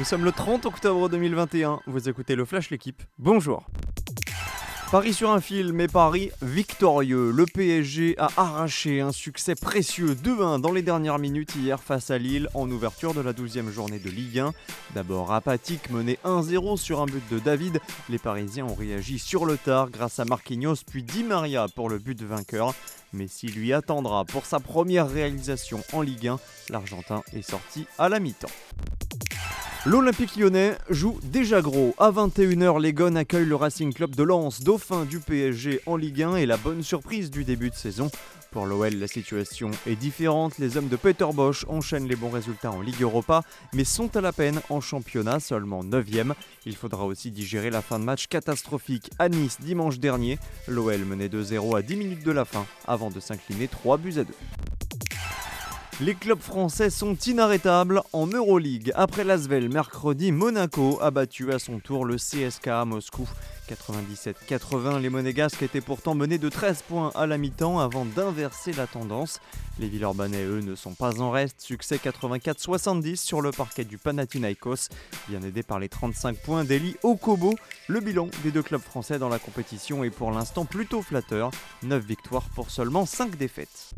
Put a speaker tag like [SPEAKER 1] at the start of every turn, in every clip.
[SPEAKER 1] Nous sommes le 30 octobre 2021, vous écoutez le Flash L'équipe, bonjour Paris sur un fil, mais Paris victorieux. Le PSG a arraché un succès précieux 2-1 dans les dernières minutes hier face à Lille en ouverture de la 12e journée de Ligue 1. D'abord apathique, mené 1-0 sur un but de David, les Parisiens ont réagi sur le tard grâce à Marquinhos puis Di Maria pour le but vainqueur. Messi lui attendra pour sa première réalisation en Ligue 1. L'Argentin est sorti à la mi-temps. L'Olympique lyonnais joue déjà gros. À 21h, les Gones accueillent le Racing Club de Lens, dauphin du PSG en Ligue 1 et la bonne surprise du début de saison. Pour l'OL, la situation est différente. Les hommes de Peter Bosch enchaînent les bons résultats en Ligue Europa, mais sont à la peine en championnat, seulement 9e. Il faudra aussi digérer la fin de match catastrophique à Nice dimanche dernier. L'OL menait 2-0 à 10 minutes de la fin, avant de s'incliner 3 buts à 2. Les clubs français sont inarrêtables en Euroleague. Après l'Asvel, mercredi, Monaco a battu à son tour le CSK à Moscou. 97-80, les Monégasques étaient pourtant menés de 13 points à la mi-temps avant d'inverser la tendance. Les Villeurbanais, eux, ne sont pas en reste. Succès 84-70 sur le parquet du Panathinaikos, bien aidé par les 35 points d'Eli Okobo. Le bilan des deux clubs français dans la compétition est pour l'instant plutôt flatteur. 9 victoires pour seulement 5 défaites.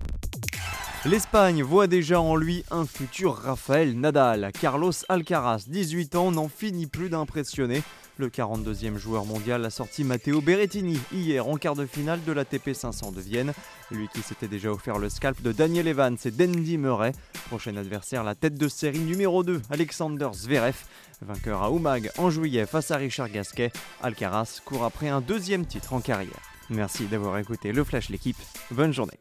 [SPEAKER 1] L'Espagne voit déjà en lui un futur Rafael Nadal. Carlos Alcaraz, 18 ans, n'en finit plus d'impressionner. Le 42e joueur mondial a sorti Matteo Berrettini hier en quart de finale de la TP 500 de Vienne. Lui qui s'était déjà offert le scalp de Daniel Evans et d'Andy Murray. Prochain adversaire, la tête de série numéro 2, Alexander Zverev. Vainqueur à Oumag en juillet face à Richard Gasquet. Alcaraz court après un deuxième titre en carrière. Merci d'avoir écouté le Flash l'équipe. Bonne journée.